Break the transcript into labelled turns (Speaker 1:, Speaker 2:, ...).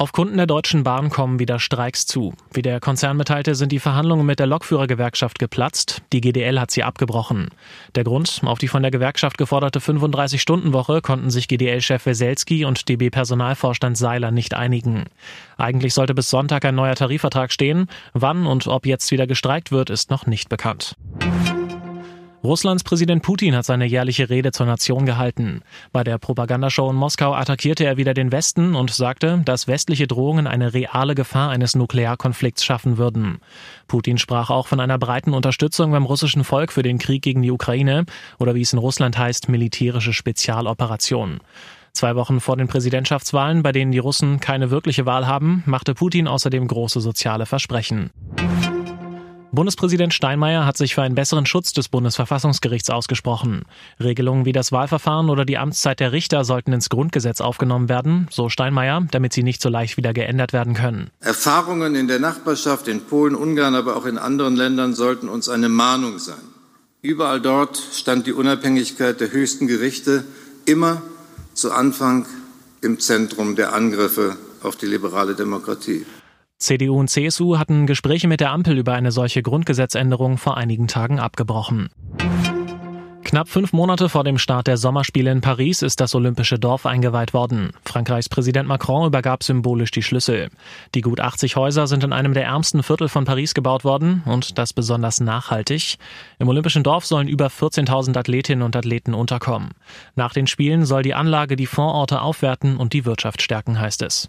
Speaker 1: Auf Kunden der Deutschen Bahn kommen wieder Streiks zu. Wie der Konzern mitteilte, sind die Verhandlungen mit der Lokführergewerkschaft geplatzt. Die GDL hat sie abgebrochen. Der Grund, auf die von der Gewerkschaft geforderte 35-Stunden-Woche konnten sich GDL-Chef Weselski und DB-Personalvorstand Seiler nicht einigen. Eigentlich sollte bis Sonntag ein neuer Tarifvertrag stehen. Wann und ob jetzt wieder gestreikt wird, ist noch nicht bekannt. Russlands Präsident Putin hat seine jährliche Rede zur Nation gehalten. Bei der Propagandashow in Moskau attackierte er wieder den Westen und sagte, dass westliche Drohungen eine reale Gefahr eines Nuklearkonflikts schaffen würden. Putin sprach auch von einer breiten Unterstützung beim russischen Volk für den Krieg gegen die Ukraine oder wie es in Russland heißt, militärische Spezialoperation. Zwei Wochen vor den Präsidentschaftswahlen, bei denen die Russen keine wirkliche Wahl haben, machte Putin außerdem große soziale Versprechen. Bundespräsident Steinmeier hat sich für einen besseren Schutz des Bundesverfassungsgerichts ausgesprochen. Regelungen wie das Wahlverfahren oder die Amtszeit der Richter sollten ins Grundgesetz aufgenommen werden, so Steinmeier, damit sie nicht so leicht wieder geändert werden können.
Speaker 2: Erfahrungen in der Nachbarschaft, in Polen, Ungarn, aber auch in anderen Ländern sollten uns eine Mahnung sein. Überall dort stand die Unabhängigkeit der höchsten Gerichte immer zu Anfang im Zentrum der Angriffe auf die liberale Demokratie.
Speaker 1: CDU und CSU hatten Gespräche mit der Ampel über eine solche Grundgesetzänderung vor einigen Tagen abgebrochen. Knapp fünf Monate vor dem Start der Sommerspiele in Paris ist das Olympische Dorf eingeweiht worden. Frankreichs Präsident Macron übergab symbolisch die Schlüssel. Die gut 80 Häuser sind in einem der ärmsten Viertel von Paris gebaut worden und das besonders nachhaltig. Im Olympischen Dorf sollen über 14.000 Athletinnen und Athleten unterkommen. Nach den Spielen soll die Anlage die Vororte aufwerten und die Wirtschaft stärken, heißt es.